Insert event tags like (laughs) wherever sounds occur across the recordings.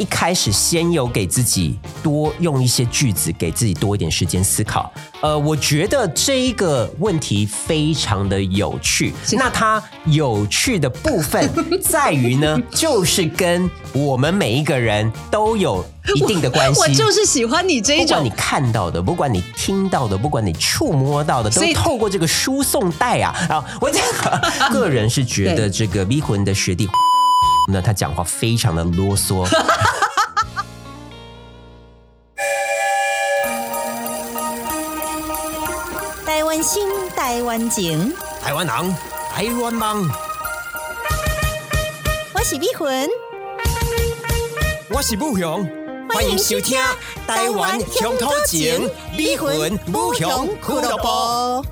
一开始先有给自己多用一些句子，给自己多一点时间思考。呃，我觉得这一个问题非常的有趣。那它有趣的部分 (laughs) 在于呢，就是跟我们每一个人都有一定的关系。(laughs) 我就是喜欢你这一种，不管你看到的，不管你听到的，不管你触摸到的，都透过这个输送带啊。然后我这个 (laughs) 个人是觉得这个迷魂的学弟。那他讲话非常的啰嗦。(laughs) 台湾心，台湾情，台湾人，台湾梦。我是美魂，我是武雄，欢迎收听《台湾乡土情》，美魂武雄俱乐部。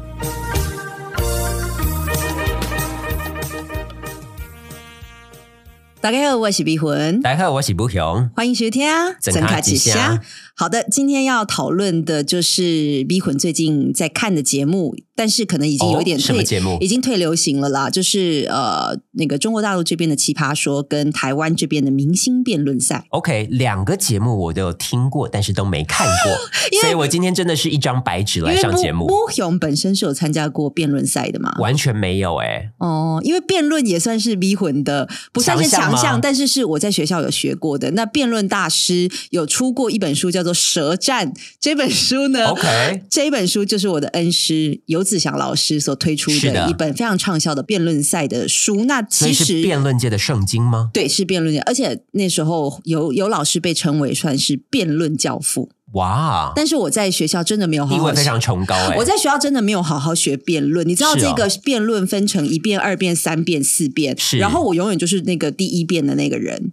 大家好，我是碧魂。大家好，我是不雄。欢迎收听啊，整卡吉祥。好的，今天要讨论的就是 B 魂最近在看的节目，但是可能已经有点退节目，已经退流行了啦。就是呃，那个中国大陆这边的奇葩说跟台湾这边的明星辩论赛。OK，两个节目我都有听过，但是都没看过，(laughs) 所以我今天真的是一张白纸来上节目。吴雄本身是有参加过辩论赛的吗？完全没有哎。哦，因为辩论也算是 B 魂的，不算是强项，但是是我在学校有学过的。那辩论大师有出过一本书叫做。舌战这本书呢？OK，这本书就是我的恩师游子祥老师所推出的一本非常畅销的辩论赛的书。那其实辩论界的圣经吗？对，是辩论界，而且那时候有有老师被称为算是辩论教父。哇！但是我在学校真的没有好地位非常崇高哎！我在学校真的没有好好学辩论。你知道这个辩论分成一辩、二辩、三辩、四辩，然后我永远就是那个第一辩的那个人。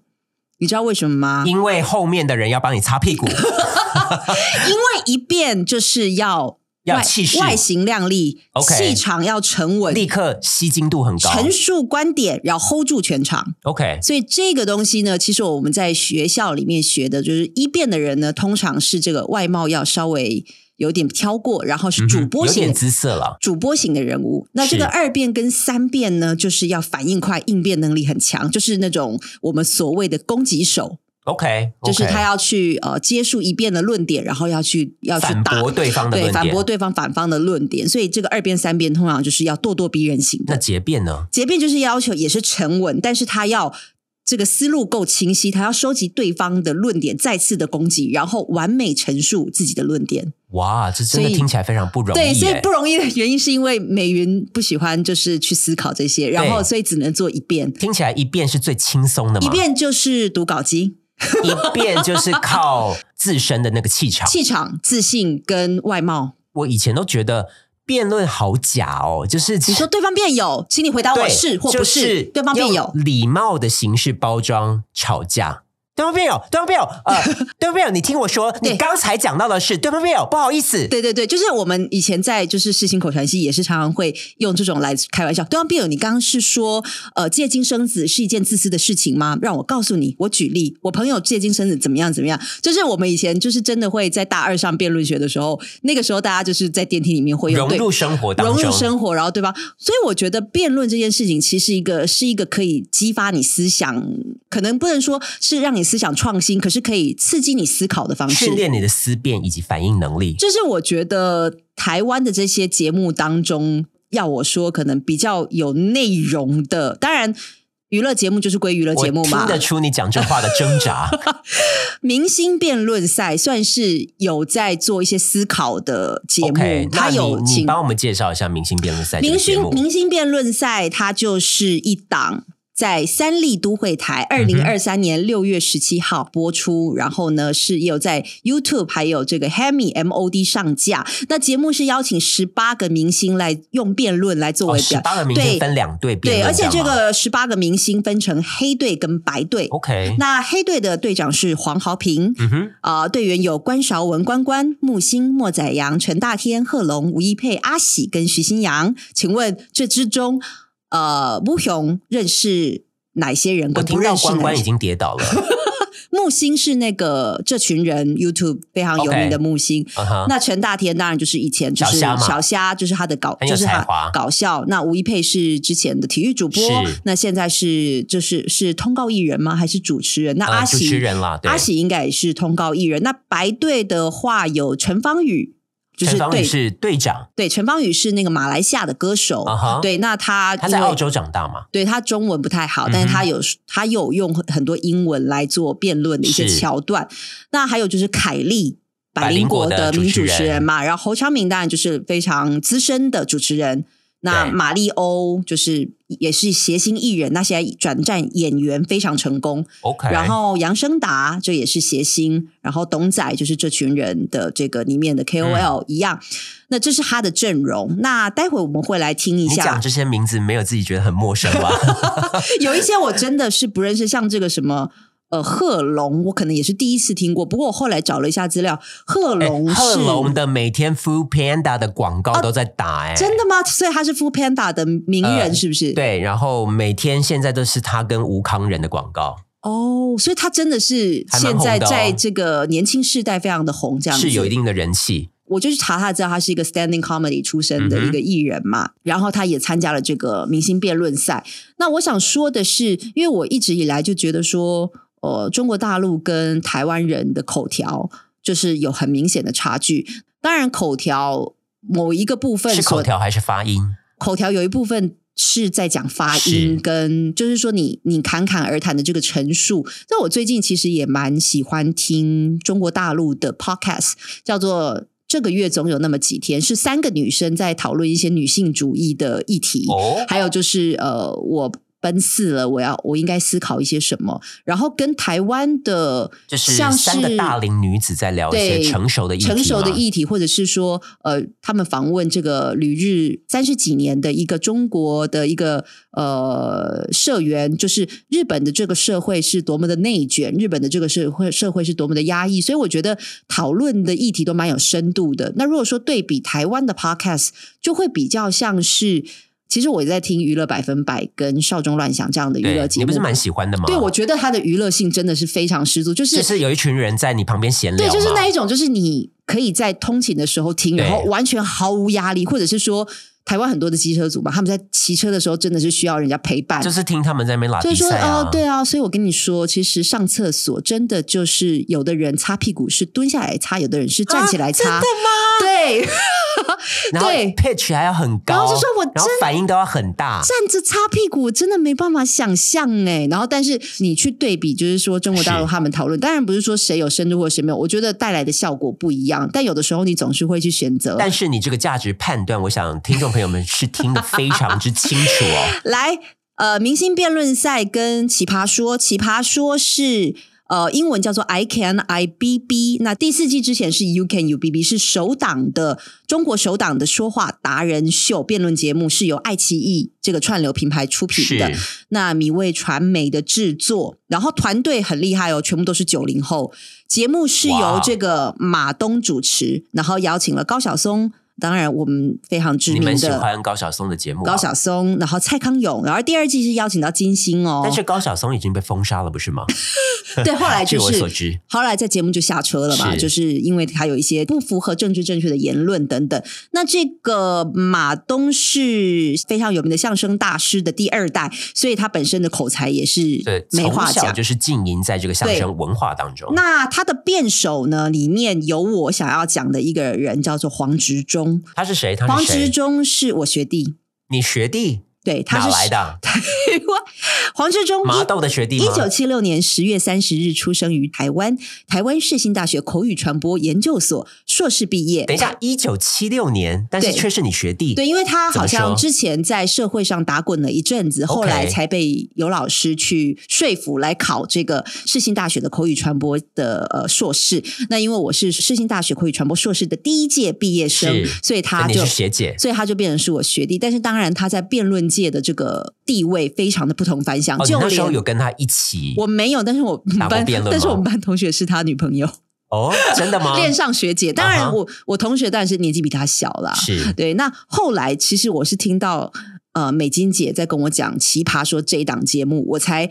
你知道为什么吗？因为后面的人要帮你擦屁股。(laughs) 因为一变就是要要气势、外形靓丽，气场要沉稳，立刻吸睛度很高，陈述观点要 hold 住全场。OK，所以这个东西呢，其实我们在学校里面学的就是一变的人呢，通常是这个外貌要稍微。有点挑过，然后是主播型姿色了，主播型的人物。那这个二辩跟三辩呢，就是要反应快，应变能力很强，就是那种我们所谓的攻击手。OK，就是他要去呃接触一辩的论点，然后要去要去反驳对方的对反驳对方反方的论点。所以这个二辩三辩通常就是要咄咄逼人型的。那结辩呢？结辩就是要求也是沉稳，但是他要。这个思路够清晰，他要收集对方的论点，再次的攻击，然后完美陈述自己的论点。哇，这真的听起来非常不容易。对，所以不容易的原因是因为美云不喜欢就是去思考这些，然后所以只能做一遍。听起来一遍是最轻松的，一遍就是读稿机，(laughs) 一遍就是靠自身的那个气场、(laughs) 气场、自信跟外貌。我以前都觉得。辩论好假哦，就是你说对方辩友，请你回答我是或不是，对方辩友，礼貌的形式包装吵架。对方辩友，对方辩友，呃，对方辩友，你听我说，你刚才讲到的是对方辩友，不好意思，对对对，就是我们以前在就是世新口传系也是常常会用这种来开玩笑。对方辩友，你刚刚是说，呃，借精生子是一件自私的事情吗？让我告诉你，我举例，我朋友借精生子怎么样怎么样，就是我们以前就是真的会在大二上辩论学的时候，那个时候大家就是在电梯里面会融入生活当中，融入生活，然后对吧？所以我觉得辩论这件事情其实一个是一个可以激发你思想，可能不能说是让你。思想创新，可是可以刺激你思考的方式，训练你的思辨以及反应能力。就是我觉得台湾的这些节目当中，要我说，可能比较有内容的，当然娱乐节目就是归娱乐节目嘛。听得出你讲这话的挣扎。(laughs) 明星辩论赛算是有在做一些思考的节目，他有请帮我们介绍一下明星辩论赛。明星明星辩论赛，它就是一档。在三立都会台，二零二三年六月十七号播出，然后呢是有在 YouTube 还有这个 Hemi MOD 上架。那节目是邀请十八个明星来用辩论来作为表八个明星分两队对，而且这个十八个明星分成黑队跟白队。OK，那黑队的队长是黄豪平，嗯哼，啊，队员有关韶文、关关、木星、莫宰阳、陈大天、贺龙、吴一佩、阿喜跟徐新阳。请问这之中？呃，吴雄认识哪些人？我听到关关已经跌倒了。(laughs) 木星是那个这群人 YouTube 非常有名的木星。(laughs) 那陈大天当然就是以前就是小虾就是他的搞，就是他搞笑。那吴一佩是之前的体育主播，那现在是就是是通告艺人吗？还是主持人？那阿呃主喜、持人啦，对阿喜应该也是通告艺人。那白队的话有陈芳宇，就是对陈芳宇是队长，对，陈芳宇是那个马来西亚的歌手。对，那他他在澳洲长大嘛，对他中文不太好，但是他有他有用很很多英文来做辩论的一些是桥段。那还有就是凯莉。百百灵灵果的果的名主持人主持人嘛，然后侯昌明当然就是非常资深的主持人。那对马丽欧就是也是谐星艺人，那现在转战演员非常成功。OK，然后杨生达这也是谐星，然后董仔就是这群人的这个里面的 KOL 嗯一样。那这是他的阵容。那待会我们会来听一下你讲，这些名字没有自己觉得很陌生吧？(laughs) 有一些我真的是不认识，像这个什么。呃，贺龙我可能也是第一次听过，不过我后来找了一下资料，贺龙是、哎贺龙的每天 Food Panda 的广告都在打、哎、真的吗？所以他是 Food Panda 的名人，呃是不是？对，然后每天现在都是他跟吴康仁的广告，哦，所以他真的是现在在这个年轻世代非常的红，这样子是有一定的人气。我就去查他，知道他是一个 standing comedy 出身的一个艺人嘛，然后他也参加了这个明星辩论赛。那我想说的是，因为我一直以来就觉得说，呃，中国大陆跟台湾人的口条就是有很明显的差距。当然，口条某一个部分是口条还是发音？口条有一部分是在讲发音跟，就是说你你侃侃而谈的这个陈述。那我最近其实也蛮喜欢听中国大陆的 podcast，叫做。这个月总有那么几天，是三个女生在讨论一些女性主义的议题，哦，还有就是呃，我奔四了，我要我应该思考一些什么，然后跟台湾的就是像三个大龄女子在聊一些成熟的议题成熟的议题，或者是说，呃，他们访问这个旅日三十几年的一个中国的一个呃社员，就是日本的这个社会是多么的内卷，日本的这个社会社会是多么的压抑，所以我觉得讨论的议题都蛮有深度的。那如果说对比台湾的 podcast，就会比较像是。其实我也在听娱乐百分百跟少中乱想这样的娱乐节目，你不是蛮喜欢的吗？对，我觉得它的娱乐性真的是非常十足，就是就是有一群人在你旁边闲聊对，就是那一种，就是你可以在通勤的时候听，然后完全毫无压力，或者是说台湾很多的机车族嘛，他们在骑车的时候真的是需要人家陪伴。就是听他们在那边拉就是说，比赛啊，哦，对啊，所以我跟你说，其实上厕所真的就是有的人擦屁股是蹲下来擦，有的人是站起来擦，啊真的吗？对，(laughs) 然后对 pitch 还要很高，然后就说我然后真反应都要很大，站着擦屁股，我真的没办法想象哎。然后，但是你去对比，就是说中国大陆他们讨论，当然不是说谁有深度或谁没有，我觉得带来的效果不一样。但有的时候你总是会去选择。但是你这个价值判断，我想听众朋友们是听得非常之清楚哦。(laughs) 来，呃，明星辩论赛跟奇葩说，奇葩说是。呃，英文叫做 I Can I B B。那第四季之前是 You Can You B B，是首档的中国首档的说话达人秀辩论节目，是由爱奇艺这个串流平台出品的。那米味传媒的制作，然后团队很厉害哦，全部都是九零后。节目是由这个马东主持，然后邀请了高晓松，当然我们非常知你名的们喜欢高晓松的节目、啊？高晓松，然后蔡康永，然后第二季是邀请到金星哦。但是高晓松已经被封杀了，不是吗？(laughs) 对，后来 (laughs) 据就是我所知，后来在节目就下车了嘛，是就是因为他有一些不符合政治正确的言论等等。那这个马东是非常有名的相声大师的第二代，所以他本身的口才也是对，没话讲。就是浸淫在这个相声文化当中。那他的辩手呢，里面有我想要讲的一个人，叫做黄执中。他是谁？他黄是谁执？中是我学弟，你学弟对，他是哪来的？(laughs) 黄志忠麻豆的学弟吗？一九七六年十月三十日出生于台湾，台湾世新大学口语传播研究所硕士毕业。等一下，一九七六年，但是却是你学弟。对，因为他好像之前在社会上打滚了一阵子，后来才被有老师去说服来考这个世新大学的口语传播的呃硕士。那因为我是世新大学口语传播硕士的第一届毕业生，所以他你就是学姐。所以他就变成是我学弟。但是当然他在辩论界的这个地位非常的不同凡响，就那时候有跟他一起我没有，但是我们班但是我们班同学是他女朋友，哦，真的吗？(laughs) 恋上学姐。当然我，我同学当然是年纪比他小啦。是对，那后来其实我是听到呃美金姐在跟我讲《奇葩说》这一档节目，我才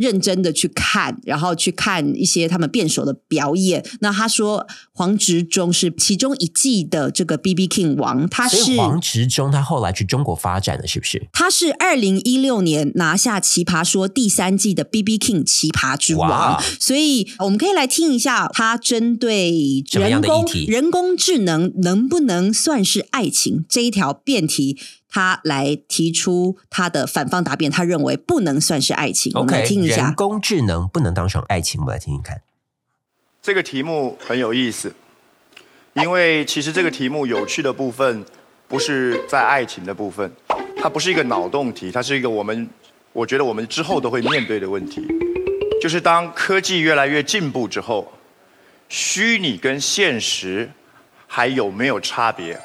认真的去看，然后去看一些他们辩手的表演。那他说黄执中是其中一季的这个 B B King 王，他是黄执中，他后来去中国发展了，是不是？他是二零一六年拿下《奇葩说》第三季的 B B King 奇葩之王，所以我们可以来听一下他针对人工人工智能能不能算是爱情这一条辩题。他来提出他的反方答辩，他认为不能算是爱情。我们来听一下，人工智能不能当成爱情，我们来听听看。这个题目很有意思，因为其实这个题目有趣的部分不是在爱情的部分，它不是一个脑洞题，它是一个我们我觉得我们之后都会面对的问题，就是当科技越来越进步之后，虚拟跟现实还有没有差别？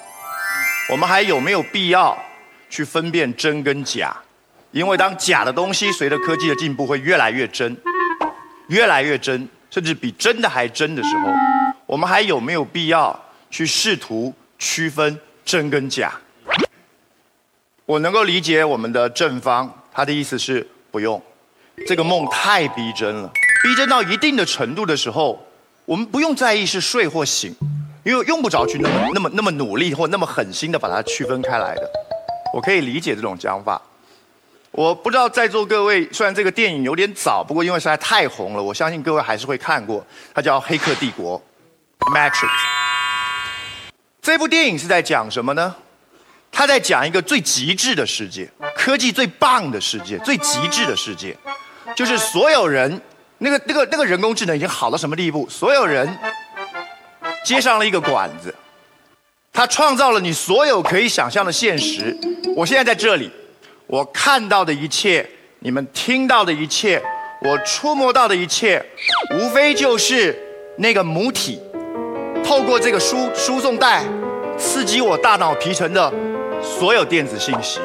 我们还有没有必要？去分辨真跟假，因为当假的东西随着科技的进步会越来越真，越来越真，甚至比真的还真的时候，我们还有没有必要去试图区分真跟假？我能够理解我们的正方，他的意思是不用，这个梦太逼真了，逼真到一定的程度的时候，我们不用在意是睡或醒，因为用不着去那么那么那么努力或那么狠心的把它区分开来的。我可以理解这种讲法，我不知道在座各位，虽然这个电影有点早，不过因为实在太红了，我相信各位还是会看过。它叫《黑客帝国》（Matrix）。这部电影是在讲什么呢？它在讲一个最极致的世界，科技最棒的世界，最极致的世界，就是所有人，那个那个那个人工智能已经好到什么地步？所有人接上了一个管子。它创造了你所有可以想象的现实。我现在在这里，我看到的一切，你们听到的一切，我触摸到的一切，无非就是那个母体透过这个输输送带刺激我大脑皮层的所有电子信息，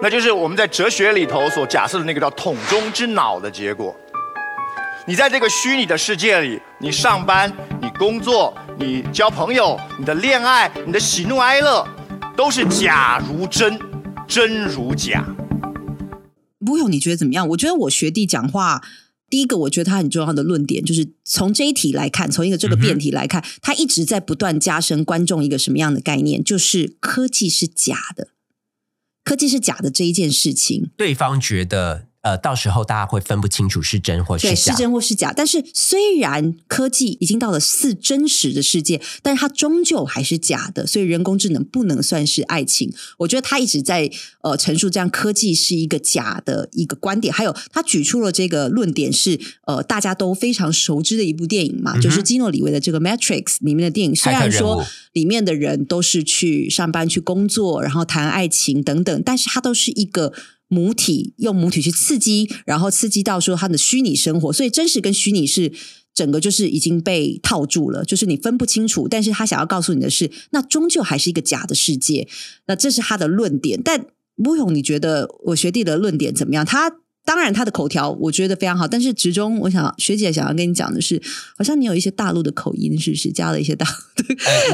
那就是我们在哲学里头所假设的那个叫桶中之脑的结果。你在这个虚拟的世界里，你上班，你工作。你交朋友，你的恋爱，你的喜怒哀乐，都是假如真，真如假。不用，你觉得怎么样？我觉得我学弟讲话，第一个，我觉得他很重要的论点，就是从这一题来看，从一个这个辩题来看，他一直在不断加深观众一个什么样的概念，就是科技是假的，科技是假的这一件事情，对方觉得。呃，到时候大家会分不清楚是真或是假，是真或是假。但是虽然科技已经到了似真实的世界，但是它终究还是假的。所以人工智能不能算是爱情。我觉得他一直在呃陈述这样科技是一个假的一个观点。还有他举出了这个论点是呃大家都非常熟知的一部电影嘛，就是基诺里维的这个《Matrix》里面的电影。虽然说里面的人都是去上班去工作，然后谈爱情等等，但是它都是一个。母体用母体去刺激，然后刺激到说他的虚拟生活，所以真实跟虚拟是整个就是已经被套住了，就是你分不清楚。但是他想要告诉你的是，那终究还是一个假的世界。那这是他的论点。但吴勇，你觉得我学弟的论点怎么样？他？当然，他的口条我觉得非常好，但是直中，我想学姐想要跟你讲的是，好像你有一些大陆的口音，是不是加了一些大？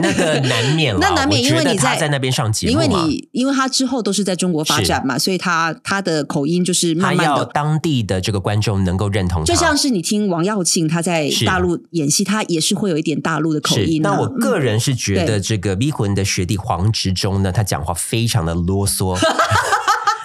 那个难免，(laughs) 那难免，因为你在在那边上节目，因为你因为他之后都是在中国发展嘛，所以他他的口音就是慢慢的，当地的这个观众能够认同。就像是你听王耀庆他在大陆演戏，他也是会有一点大陆的口音。那我个人是觉得这个迷魂的学弟黄执中呢，他讲话非常的啰嗦。(laughs)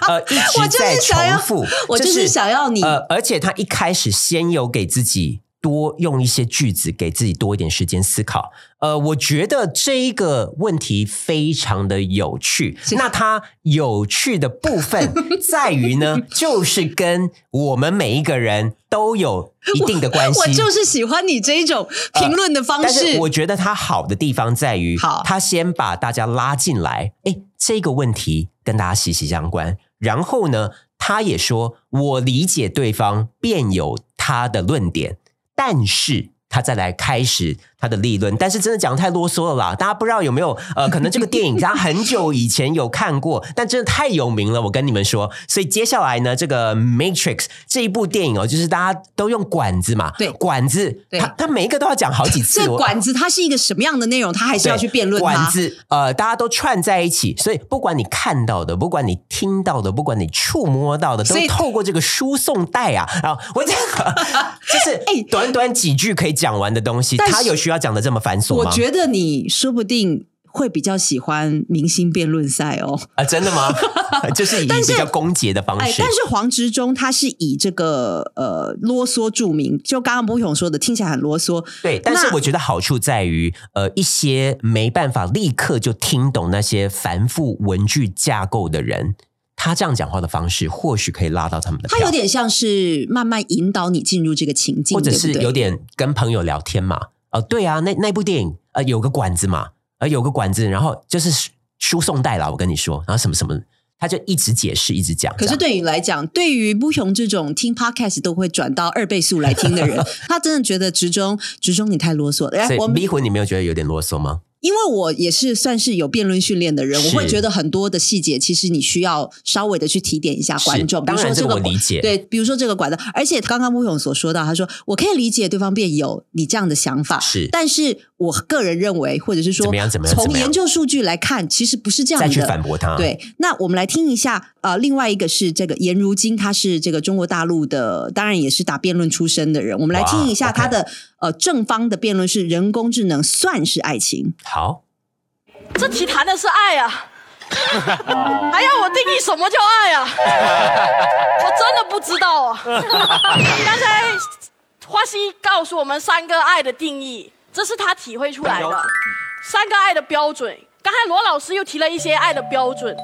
呃，一直在重复，我就是想要你。呃，而且他一开始先有给自己多用一些句子，给自己多一点时间思考。呃，我觉得这一个问题非常的有趣。那它有趣的部分 (laughs) 在于呢，就是跟我们每一个人都有一定的关系。我就是喜欢你这一种评论的方式。但是我觉得它好的地方在于，好，他先把大家拉进来。哎，这个问题跟大家息息相关。然后呢，他也说，我理解对方，便有他的论点，但是他再来开始。他的立论，但是真的讲太啰嗦了啦。大家不知道有没有呃，可能这个电影大家很久以前有看过，但真的太有名了，我跟你们说。所以接下来呢，这个《Matrix》这一部电影哦，就是大家都用管子嘛，对管子，对他他每一个都要讲好几次。(laughs) 这管子它是一个什么样的内容，他还是要去辩论管。子，呃，大家都串在一起，所以不管你看到的，不管你听到的，不管你触摸到的，都所以透过这个输送带啊，然后我 (laughs) 这个就是 (laughs) 哎短短几句可以讲完的东西，它有需要讲的这么繁琐吗？我觉得你说不定会比较喜欢明星辩论赛哦。啊，真的吗？(laughs) 就是以比较公结的方哎，式但。是黄执中他是以这个呃啰嗦著名，就刚刚不勇说的，听起来很啰嗦。对，但是我觉得好处在于，呃，一些没办法立刻就听懂那些繁复文句架构的人，他这样讲话的方式，或许可以拉到他们的，他有点像是慢慢引导你进入这个情境，或者是有点跟朋友聊天嘛。哦、对啊，那那部电影呃有个管子嘛，呃有个管子，然后就是输输送带啦，我跟你说，然后什么什么，他就一直解释，一直讲。可是对你来讲，对于不雄这种听 podcast 都会转到二倍速来听的人，(laughs) 他真的觉得直中直中你太啰嗦了。哎所以我迷魂，你没有觉得有点啰嗦吗？因为我也是算是有辩论训练的人，我会觉得很多的细节，其实你需要稍微的去提点一下观众。是比如说当然这个个我理解对，比如说这个管道，而且刚刚穆勇所说到，他说我可以理解对方辩友你这样的想法，是但是我个人认为，或者是说怎么样怎么样从研究数据来看，其实不是这样的。再去反驳他。，对，那我们来听一下，呃，另外一个是这个颜如晶，他是这个中国大陆的，当然也是打辩论出身的人。我们来哇听一下他的呃正方的辩论是人工智能算是爱情。好，这题谈的是爱啊，(laughs) 还要我定义什么叫爱啊？(laughs) 我真的不知道啊。(laughs) 刚才花西告诉我们三个爱的定义，这是他体会出来的三个爱的标准。刚才罗老师又提了一些爱的标准，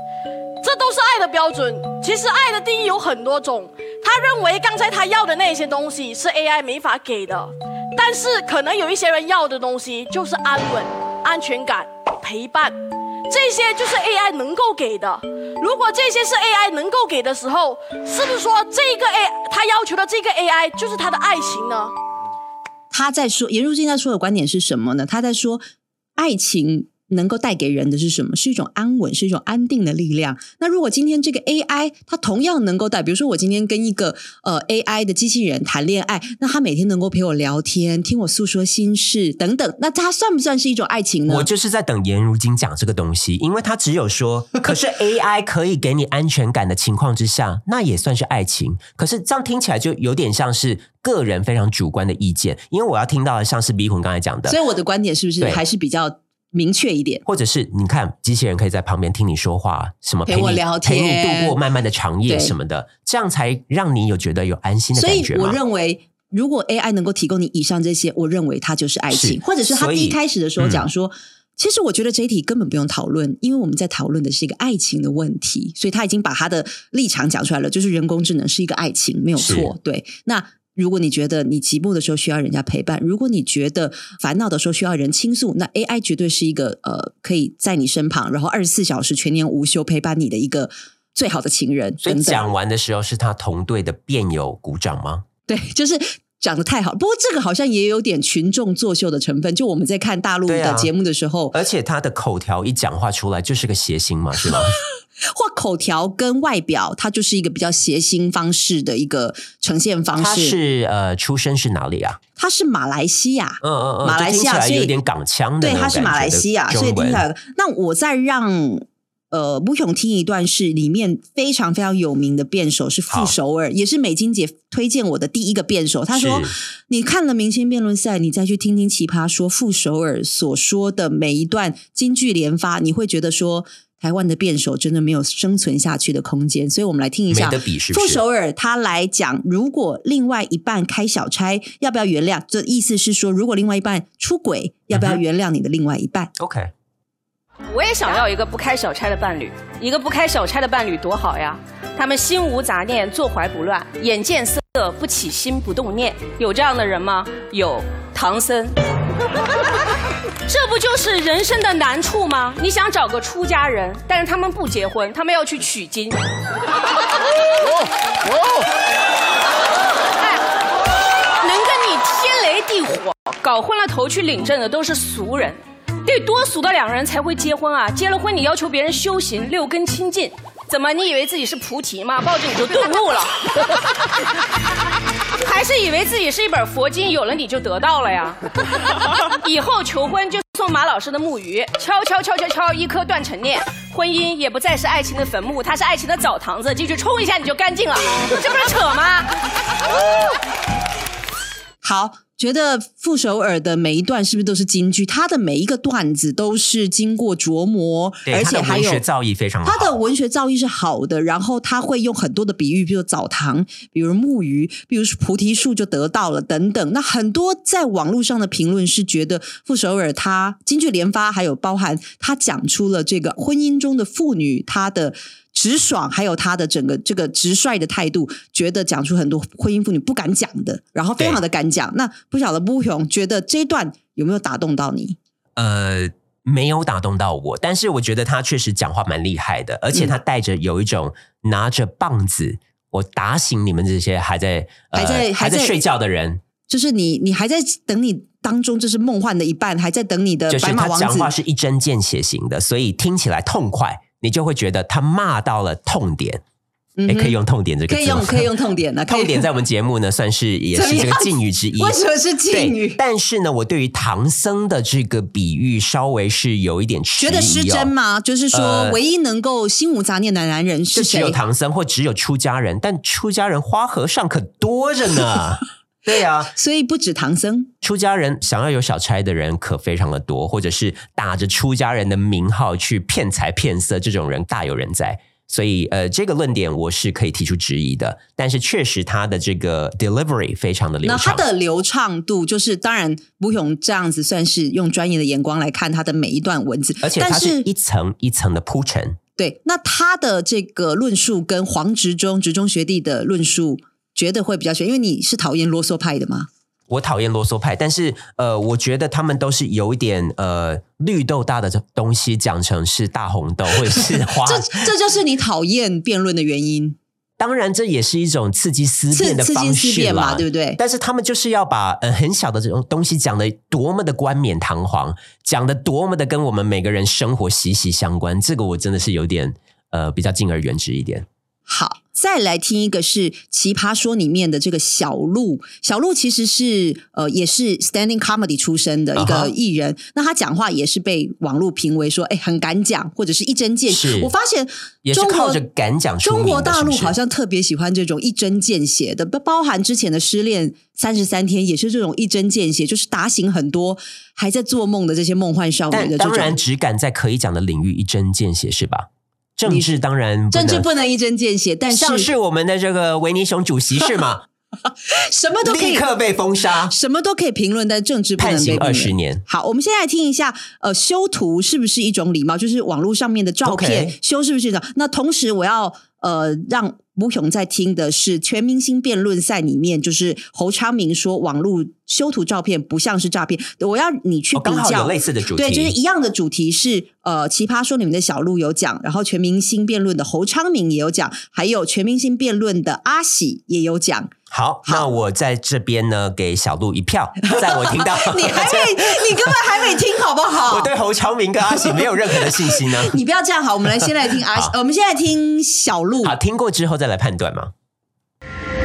这都是爱的标准。其实爱的定义有很多种，他认为刚才他要的那些东西是 AI 没法给的，但是可能有一些人要的东西就是安稳、安全感、陪伴，这些就是 AI 能够给的。如果这些是 AI 能够给的时候，是不是说这个 A 他要求的这个 AI 就是他的爱情呢？他在说颜如晶在说的观点是什么呢？他在说爱情。能够带给人的是什么？是一种安稳，是一种安定的力量。那如果今天这个 AI 它同样能够带，比如说我今天跟一个呃 AI 的机器人谈恋爱，那他每天能够陪我聊天，听我诉说心事等等，那它算不算是一种爱情呢？我就是在等颜如晶讲这个东西，因为他只有说，可是 (laughs) AI 可以给你安全感的情况之下，那也算是爱情。可是这样听起来就有点像是个人非常主观的意见，因为我要听到的像是逼魂刚才讲的所，以我的观点是不是还是比较明确一点？或者是你看机器人可以在旁边听你说话，什么你陪我聊天陪你度过漫漫的长夜什么的，这样才让你有觉得有安心的所以感觉嘛。我认为。如果 AI 能够提供你以上这些，我认为它就是爱情，或者是他第一开始的时候嗯讲说，其实我觉得这一题根本不用讨论，因为我们在讨论的是一个爱情的问题，所以他已经把他的立场讲出来了，就是人工智能是一个爱情，没有错。对，那如果你觉得你寂寞的时候需要人家陪伴，如果你觉得烦恼的时候需要人倾诉，那 AI 绝对是一个呃可以在你身旁，然后二十四小时全年无休陪伴你的一个最好的情人。所以讲完的时候，是他同队的辩友鼓掌吗？对，(laughs) 就是讲的太好。不过这个好像也有点群众作秀的成分。就我们在看大陆的节目的时候，而且他的口条一讲话出来就是个谐星嘛，是吗？(laughs) 或口条跟外表，它就是一个比较谐星方式的一个呈现方式他式。是呃，出生是哪里啊？他是马来西亚，嗯嗯嗯，马来西亚所以有点港腔的对，他是马来西亚，所以听起来。那我再让。呃，不勇听一段是里面非常非常有名的辩手是傅首尔，也是美金姐推荐我的第一个辩手。他说：“你看了明星辩论赛，你再去听听奇葩说傅首尔所说的每一段金句连发，你会觉得说台湾的辩手真的没有生存下去的空间。所以我们来听一下傅首尔他来讲，如果另外一半开小差，要不要原谅？这意思是说，如果另外一半出轨，要不要原谅你的另外一半？OK，我也想要一个不开小差的伴侣，一个不开小差的伴侣多好呀！他们心无杂念，坐怀不乱，眼见色，不起心不动念。有这样的人吗？有，唐僧。(laughs) 这不就是人生的难处吗？你想找个出家人，但是他们不结婚，他们要去取经。(laughs) 哎，能跟你天雷地火，搞搞昏了头去领证的都是俗人，得多俗的两个人才会结婚啊！结了婚你要求别人修行六根清净，怎么你以为自己是菩提吗？抱着你就顿悟了，(laughs) 还是以为自己是一本佛经，有了你就得到了呀？(laughs) 以后求婚就送马老师的木鱼，敲敲敲敲敲，一颗断尘念，婚姻也不再是爱情的坟墓，它是爱情的澡堂子，进去冲一下你就干净了，这不是扯吗？好，觉得傅首尔的每一段是不是都是京剧？他的每一个段子都是经过琢磨，而且还有文学造诣非常好。他的文学造诣是好的，然后他会用很多的比喻，比如澡堂，比如木鱼，比如菩提树就得到了等等。那很多在网络上的评论是觉得傅首尔他京剧连发，还有包含他讲出了这个婚姻中的妇女她的。直爽，还有他的整个这个直率的态度，觉得讲出很多婚姻妇女不敢讲的，然后非常的敢讲。那不晓得布雄觉得这一段有没有打动到你？呃，没有打动到我，但是我觉得他确实讲话蛮厉害的，而且他带着有一种拿着棒子，我打醒你们这些还在、呃还在还还在在睡觉的人，就是你，你还在等你当中，这是梦幻的一半，还在等你的就是白马王子。他讲话是一针见血型的，所以听起来痛快，你就会觉得他骂到了痛点。也、嗯可以用痛点这个字可以用可以用痛点 (laughs) 的，痛点在我们节目呢，算是也是这个禁语之一。为什么是禁对语？但是呢，我对于唐僧的这个比喻稍微是有一点哦、觉得失真吗？就是说，呃唯一能够心无杂念的男人就是只有？唐僧或只有出家人，但出家人花和尚可多着呢。对呀、所以不止唐僧，出家人想要有小差的人可非常的多，或者是打着出家人的名号去骗财骗色，这种人大有人在。所以，呃，这个论点我是可以提出质疑的，但是确实他的这个 delivery 非常的流畅那他。的流畅度，就是当然，吴勇这样子算是用专业的眼光来看他的每一段文字，而且但它是一层一层的铺陈。对，那他的这个论述跟黄执中、执中学弟的论述，觉得会比较选，因为你是讨厌啰嗦派的吗？我讨厌啰嗦派，但是呃，我觉得他们都是有一点呃绿豆大的东西讲成是大红豆或者是 (laughs) 花，这这就是你讨厌辩论的原因，当然这也是一种刺激思刺辨的方式思辨嘛，对不对？但是他们就是要把呃很小的这种东西讲的多么的冠冕堂皇，讲的多么的跟我们每个人生活息息相关，这个我真的是有点呃比较敬而远之一点。好，再来听一个是《奇葩说》里面的这个小鹿。小鹿其实是呃也是 standing comedy 出身的一个艺人那他讲话也是被网络评为说，哎，很敢讲，或者是一针见血。我发现也是中国靠着敢讲中国大陆好像特别喜欢这种一针见血的，包包含之前的失恋三十三天也是这种一针见血，就是打醒很多还在做梦的这些梦幻少女但的这当然。只敢在可以讲的领域一针见血是吧？政治当然政治不能一针见血，但是像是我们的这个维尼熊主席是吗？(laughs) 什么都可以立刻被封杀，什么都可以评论，但政治不能判刑二十年。好，我们现在来听一下，呃，修图是不是一种礼貌？就是网络上面的照片修是不是一种？那同时我要呃让吴雄在听的是全明星辩论赛里面，就是侯昌明说网络修图照片不像是诈骗，我要你去哦，比较。类似的主题，对，就是一样的主题是呃，奇葩说里面的小鹿有讲，然后全明星辩论的侯昌明也有讲，还有全明星辩论的阿喜也有讲。好，那我在这边呢给小鹿一票，(laughs) 在我听到你还没，你根本还没听好不好？(laughs) 我对侯昌明跟阿喜没有任何的信心呢。(laughs) 你不要这样好，我们来先来听阿喜，我们先来听小鹿。好，听过之后再来判断嘛。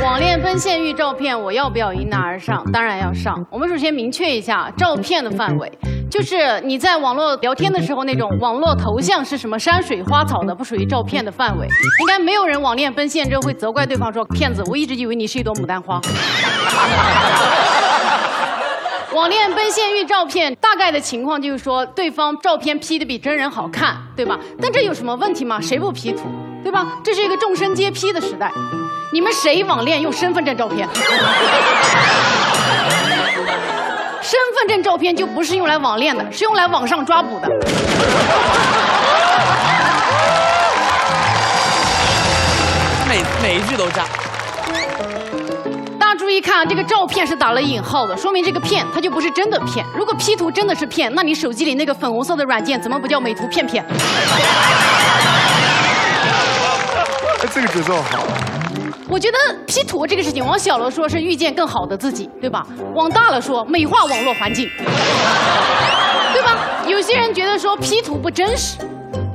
网恋奔现遇照片，我要不要迎难而上？(laughs) 当然要上。我们首先明确一下照片的范围，就是你在网络聊天的时候那种网络头像是什么山水花草的，不属于照片的范围。(laughs) 应该没有人网恋奔现之后会责怪对方说骗子，我一直以为你是一朵牡丹花。网恋奔现遇照片，大概的情况就是说，对方照片 P 的比真人好看，对吧？但这有什么问题吗？谁不 P 图，对吧？这是一个众生皆 P 的时代，你们谁网恋用身份证照片？(laughs) 身份证照片就不是用来网恋的，是用来网上抓捕的。(laughs) 每每一句都炸。大家注意看啊，这个照片是打了引号的，说明这个骗它就不是真的骗。如果 P 图真的是骗，那你手机里那个粉红色的软件怎么不叫美图骗骗？(laughs) 哎，这个节奏好。我觉得 P 图这个事情，往小了说是遇见更好的自己，对吧？往大了说，美化网络环境，对吧？有些人觉得说 P 图不真实，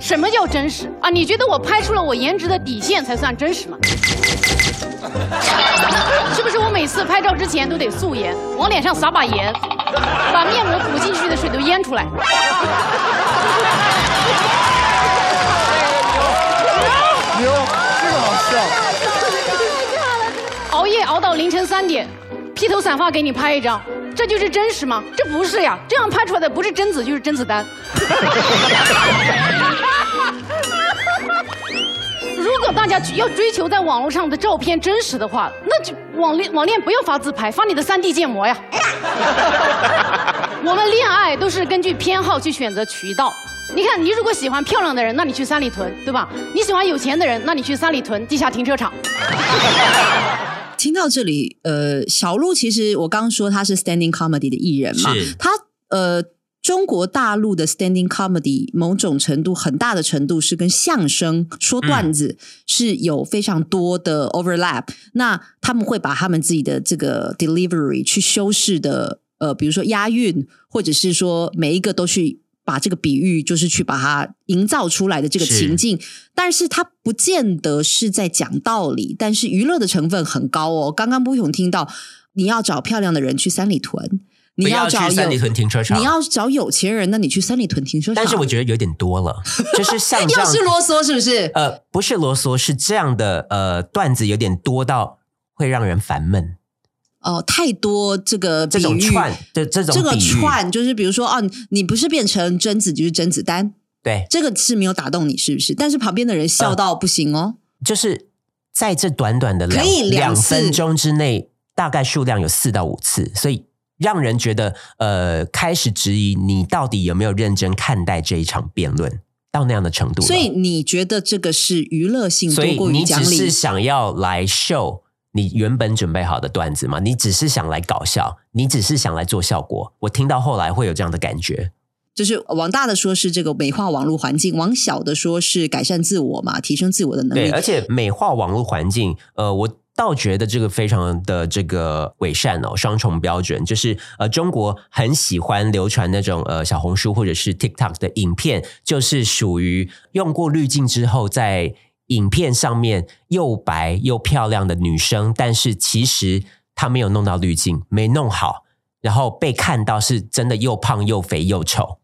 什么叫真实啊？你觉得我拍出了我颜值的底线才算真实吗？(laughs) 是不是我每次拍照之前都得素颜，往脸上撒把盐，把面膜补进去的水都淹出来？(laughs) 牛，这个好笑。熬夜熬到凌晨三点，披头散发给你拍一张，这就是真实吗？这不是呀，这样拍出来的不是贞子就是甄子丹。(laughs) 如果大家要追求在网络上的照片真实的话，那就网恋网恋不要发自拍，发你的 3D 建模呀。(laughs) 我们恋爱都是根据偏好去选择渠道。你看，你如果喜欢漂亮的人，那你去三里屯，对吧？你喜欢有钱的人，那你去三里屯地下停车场。听到这里，呃，小鹿其实我刚刚说他是 standing comedy 的艺人嘛是，他呃，中国大陆的 standing comedy 某种程度很大的程度是跟相声说段子是有非常多的 overlap，、那他们会把他们自己的这个 delivery 去修饰的，呃，比如说押韵，或者是说每一个都去。把这个比喻，就是去把它营造出来的这个情境，但是它不见得是在讲道理，但是娱乐的成分很高哦。刚刚不勇听到，你要找漂亮的人去三里屯，你要找三里屯停车场你要找有钱人，那你去三里屯停车场。但是我觉得有点多了，就是 (laughs) 像这又样是啰嗦，是不是？呃，不是啰嗦，是这样的呃段子有点多到会让人烦闷。哦，太多这个这种串的这种这个串就是比如说哦，你不是变成贞子就是甄子丹，对，这个是没有打动你，是不是？但是旁边的人笑到不行哦。就是在这短短的两可以两两分钟之内，大概数量有四到五次，所以让人觉得呃开始质疑你到底有没有认真看待这一场辩论，到那样的程度。所以你觉得这个是娱乐性所以多过于你只是？想要来秀你原本准备好的段子吗？你只是想来搞笑，你只是想来做效果。我听到后来会有这样的感觉。就是往大的说是这个美化网络环境，往小的说是改善自我嘛，提升自我的能对，力。而且美化网络环境，呃，我倒觉得这个非常的这个伪善哦，双重标准，就是呃，中国很喜欢流传那种呃小红书或者是 TikTok 的影片，就是属于用过滤镜之后在影片上面又白又漂亮的女生，但是其实她没有弄到滤镜，没弄好，然后被看到是真的又胖又肥又丑。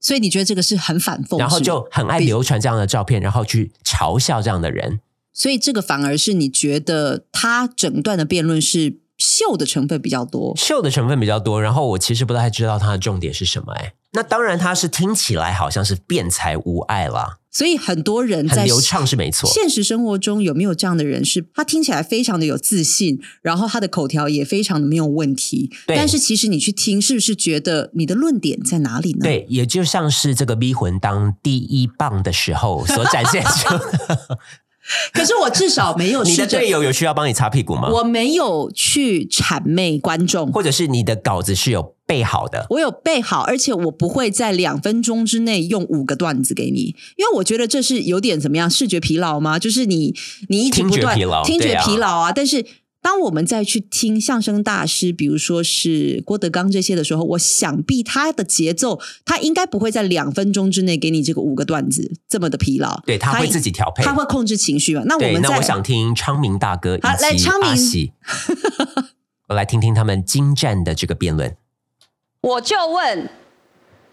所以你觉得这个是很反讽，然后就很爱流传这样的照片，然后去嘲笑这样的人。所以这个反而是你觉得他整段的辩论是秀的成分比较多。秀的成分比较多，然后我其实不太知道他的重点是什么、哎，那当然他是听起来好像是辩才无碍啦，所以很多人在很流畅是没错。现实生活中有没有这样的人？是他听起来非常的有自信，然后他的口条也非常的没有问题，对但是其实你去听，是不是觉得你的论点在哪里呢？，对，也就像是这个逼魂当第一棒的时候所展现出的。(laughs) 可是我至少没有你的队友有需要帮你擦屁股吗？我没有去谄媚观众，或者是你的稿子是有备好的？我有备好，而且我不会在两分钟之内用五个段子给你，因为我觉得这是有点怎么样，视觉疲劳吗？就是你你一直不断听觉疲劳听觉对啊疲劳啊。但是当我们再去听相声大师，比如说是郭德纲这些的时候，我想必他的节奏，他应该不会在两分钟之内给你这个五个段子这么的疲劳。对，他会自己调配。他会控制情绪嘛？那我，们在那我想听昌明大哥以好来及昌明阿喜，(laughs) 我来听听他们精湛的这个辩论。我就问，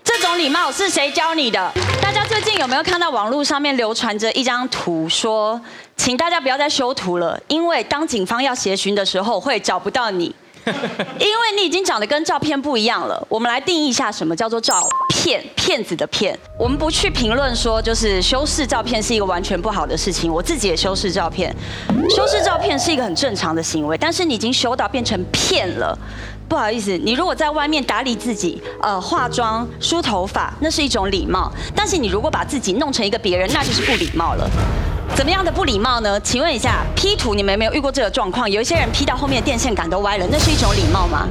这种礼貌是谁教你的？大家最近有没有看到网络上面流传着一张图，说，请大家不要再修图了，因为当警方要协寻的时候会找不到你，(laughs) 因为你已经长得跟照片不一样了。我们来定义一下什么叫做照片，骗子的骗。我们不去评论说，就是修饰照片是一个完全不好的事情，我自己也修饰照片，修饰照片是一个很正常的行为，但是你已经修到变成骗了。不好意思，你如果在外面打理自己，呃，化妆、梳头发，那是一种礼貌。但是你如果把自己弄成一个别人，那就是不礼貌了。怎么样的不礼貌呢？请问一下，P 图你们有没有遇过这个状况？有一些人 P 到后面的电线杆都歪了，那是一种礼貌吗？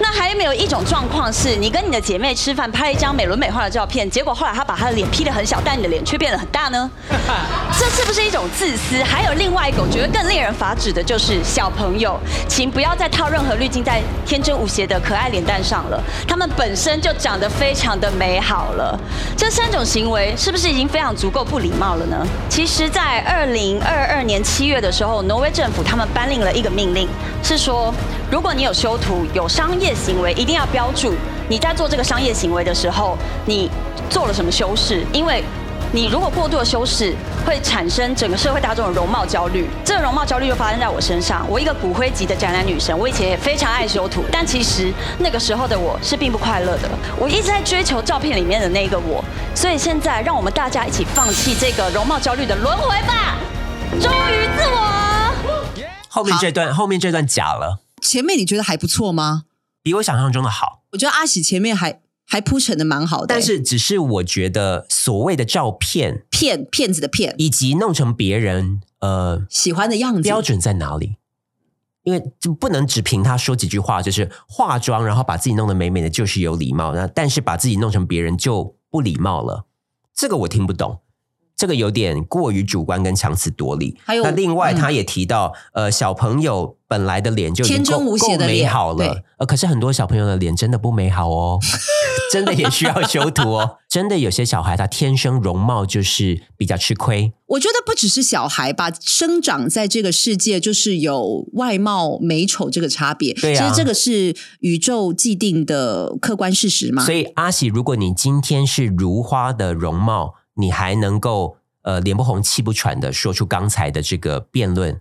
那还有没有一种状况是，你跟你的姐妹吃饭，拍了一张美轮美奂的照片，结果后来她把她的脸 P 得很小，但你的脸却变得很大呢？(laughs) 这是不是一种自私？还有另外一个，我觉得更令人发指的就是小朋友，请不要再套任何滤镜在天真无邪的可爱脸蛋上了，他们本身就长得非常的美好了。这三种行为是不是已经非常足够不礼貌了呢？其实，在二零二二年七月的时候，挪威政府他们颁令了一个命令，是说如果你有修图、有商业行为，一定要标注你在做这个商业行为的时候，你做了什么修饰，因为。你如果过度的修饰，会产生整个社会大众的容貌焦虑。这个容貌焦虑就发生在我身上。我一个骨灰级的宅男女神，我以前也非常爱修图，但其实那个时候的我是并不快乐的。我一直在追求照片里面的那个我，所以现在让我们大家一起放弃这个容貌焦虑的轮回吧，忠于自我。后面这段后面这段假了，前面你觉得还不错吗？比我想象中的好。我觉得阿喜前面还还铺陈的蛮好的，但是只是我觉得所谓的照片骗骗子的骗，以及弄成别人呃喜欢的样子，标准在哪里？因为就不能只凭他说几句话，就是化妆然后把自己弄得美美的，就是有礼貌。那但是把自己弄成别人就不礼貌了，这个我听不懂。这个有点过于主观跟强词夺理。还有那另外嗯他也提到，呃，小朋友本来的脸就天真无邪的美好了，呃，可是很多小朋友的脸真的不美好哦，(laughs) 真的也需要修图哦。(laughs) 真的有些小孩他天生容貌就是比较吃亏，我觉得不只是小孩吧，生长在这个世界就是有外貌美丑这个差别。对啊其实这个是宇宙既定的客观事实嘛。所以阿喜，如果你今天是如花的容貌，你还能够呃脸不红气不喘的说出刚才的这个辩论，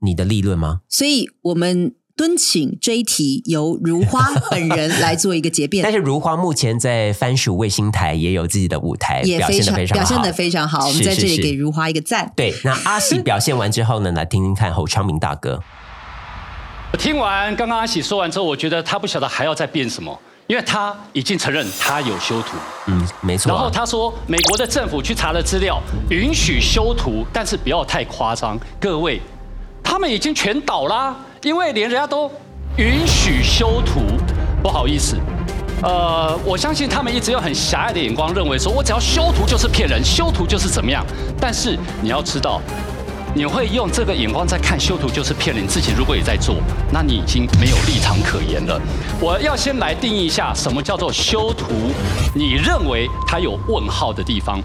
你的立论吗？所以我们敦请这一题由如花本人来做一个结辩 (laughs) 但。是如花目前在番薯卫星台也有自己的舞台，表也非常现的非常好，表现的非常好，我们在这里给如花一个赞。对。那阿喜表现完之后呢，来听听看侯昌明大哥。(laughs) 我听完刚刚阿喜说完之后，我觉得他不晓得还要再变什么，因为他已经承认他有修图。嗯，没错、然后啊。他说，美国的政府去查了资料，允许修图，但是不要太夸张。各位，他们已经全倒啦，因为连人家都允许修图，不好意思。呃，我相信他们一直用很狭隘的眼光，认为说我只要修图就是骗人，修图就是怎么样。但是你要知道，你会用这个眼光在看修图就是骗人，你自己如果也在做，那你已经没有立场可言了。我要先来定义一下什么叫做修图，你认为它有问号的地方，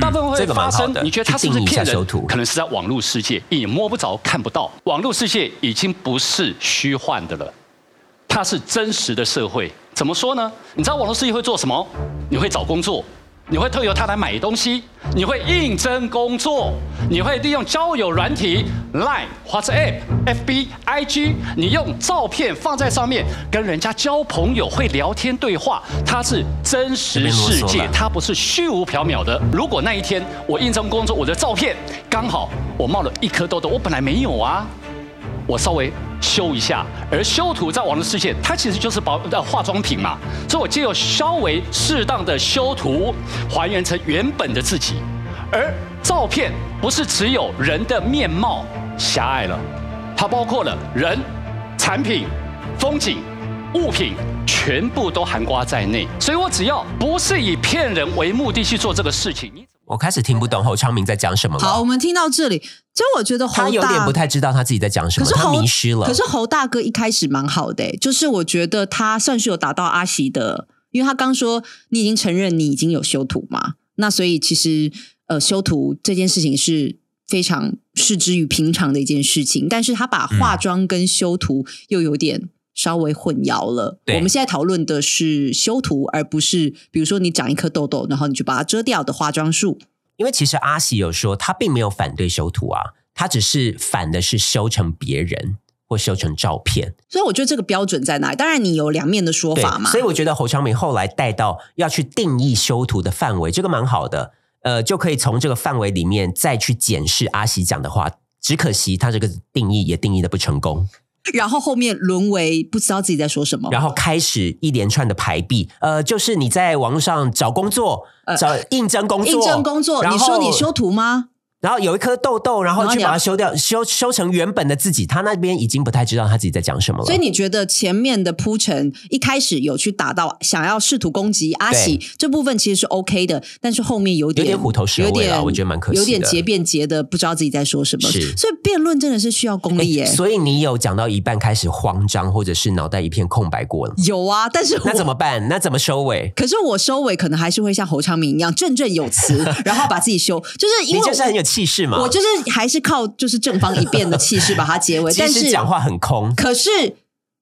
大部分会发生你觉得它是不是骗人修图？可能是在网络世界，你摸不着、看不到，网络世界已经不是虚幻的了。它是真实的社会。怎么说呢？你知道网络世界会做什么？你会找工作，你会透过它来买东西，你会应征工作，你会利用交友软体 Line、WhatsApp、FB、IG，你用照片放在上面跟人家交朋友，会聊天对话，它是真实世界它不是虚无缥缈的。如果那一天我应征工作，我的照片刚好我冒了一颗痘痘，我本来没有啊。我稍微修一下，而修图在网络世界，它其实就是保呃化妆品嘛，所以我借由稍微适当的修图，还原成原本的自己。而照片不是只有人的面貌狭隘了，它包括了人、产品、风景、物品。全部都含刮在内，所以我只要不是以骗人为目的去做这个事情，你我开始听不懂侯昌明在讲什么了。好，我们听到这里，就我觉得侯他有点大不太知道他自己在讲什么，他可是侯迷失了。可是侯大哥一开始蛮好的、欸就是我觉得他算是有达到阿喜的，因为他刚说你已经承认你已经有修图嘛，那所以其实呃修图这件事情是非常视之于平常的一件事情，但是他把嗯化妆跟修图又有点。稍微混淆了。对我们现在讨论的是修图，而不是比如说你长一颗痘痘，然后你就把它遮掉的化妆术。因为其实阿喜有说，他并没有反对修图啊，他只是反的是修成别人或修成照片。所以我觉得这个标准在哪里？当然你有两面的说法嘛。所以我觉得侯昌明后来带到要去定义修图的范围，这个蛮好的。呃，就可以从这个范围里面再去检视阿喜讲的话。只可惜他这个定义也定义的不成功。然后后面沦为不知道自己在说什么，然后开始一连串的排比，呃，就是你在网络上找工作，找应征工作，呃应征工作，你说你修图吗？然后有一颗痘痘，然后去把它修掉，修修成原本的自己。他那边已经不太知道他自己在讲什么了。所以你觉得前面的铺陈一开始有去打到想要试图攻击阿喜这部分其实是 OK 的，但是后面有点有点虎头蛇尾了我觉得蛮可惜的有点结辩结的不知道自己在说什么。是所以辩论真的是需要功力耶。所以你有讲到一半开始慌张，或者是脑袋一片空白过了？有啊，但是那怎么办？那怎么收尾？可是我收尾可能还是会像侯昌明一样振振有词，(laughs) 然后把自己修，就是因为你就是很有气势嘛。我就是还是靠就是正方一辩的气势把它结尾，(laughs) 即但是讲话很空，可是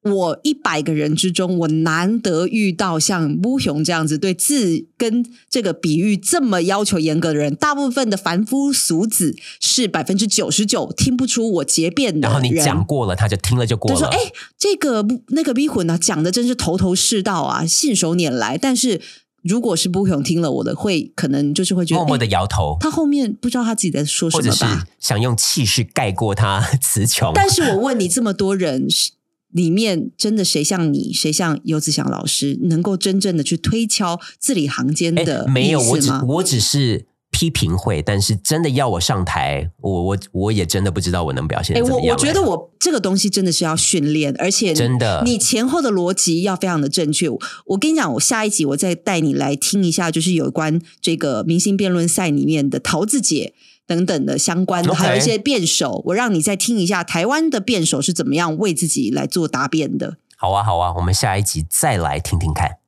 我一百个人之中，我难得遇到像乌雄这样子对字跟这个比喻这么要求严格的人。大部分的凡夫俗子是百分之九十九听不出我结辩的。然后你讲过了，他就听了就过了。就说：“哎，这个那个逼魂呢，讲的真是头头是道啊，信手拈来。但是如果是不雄听了我的，会可能就是会觉得默默的哎摇头，他后面不知道他自己在说什么或者是。想用气势盖过他词穷。但是我问你，这么多人是里面，真的谁像你，谁像游子祥老师，能够真正的去推敲字里行间的哎没有，我只？我只是批评会，但是真的要我上台，我我我也真的不知道我能表现哎，得怎么样。我我觉得我这个东西真的是要训练，而且真的你前后的逻辑要非常的正确。我我跟你讲，我下一集我再带你来听一下，就是有关这个明星辩论赛里面的桃子姐。等等的相关的还有一些辩手，我让你再听一下台湾的辩手是怎么样为自己来做答辩的。好啊好啊，我们下一集再来听听看。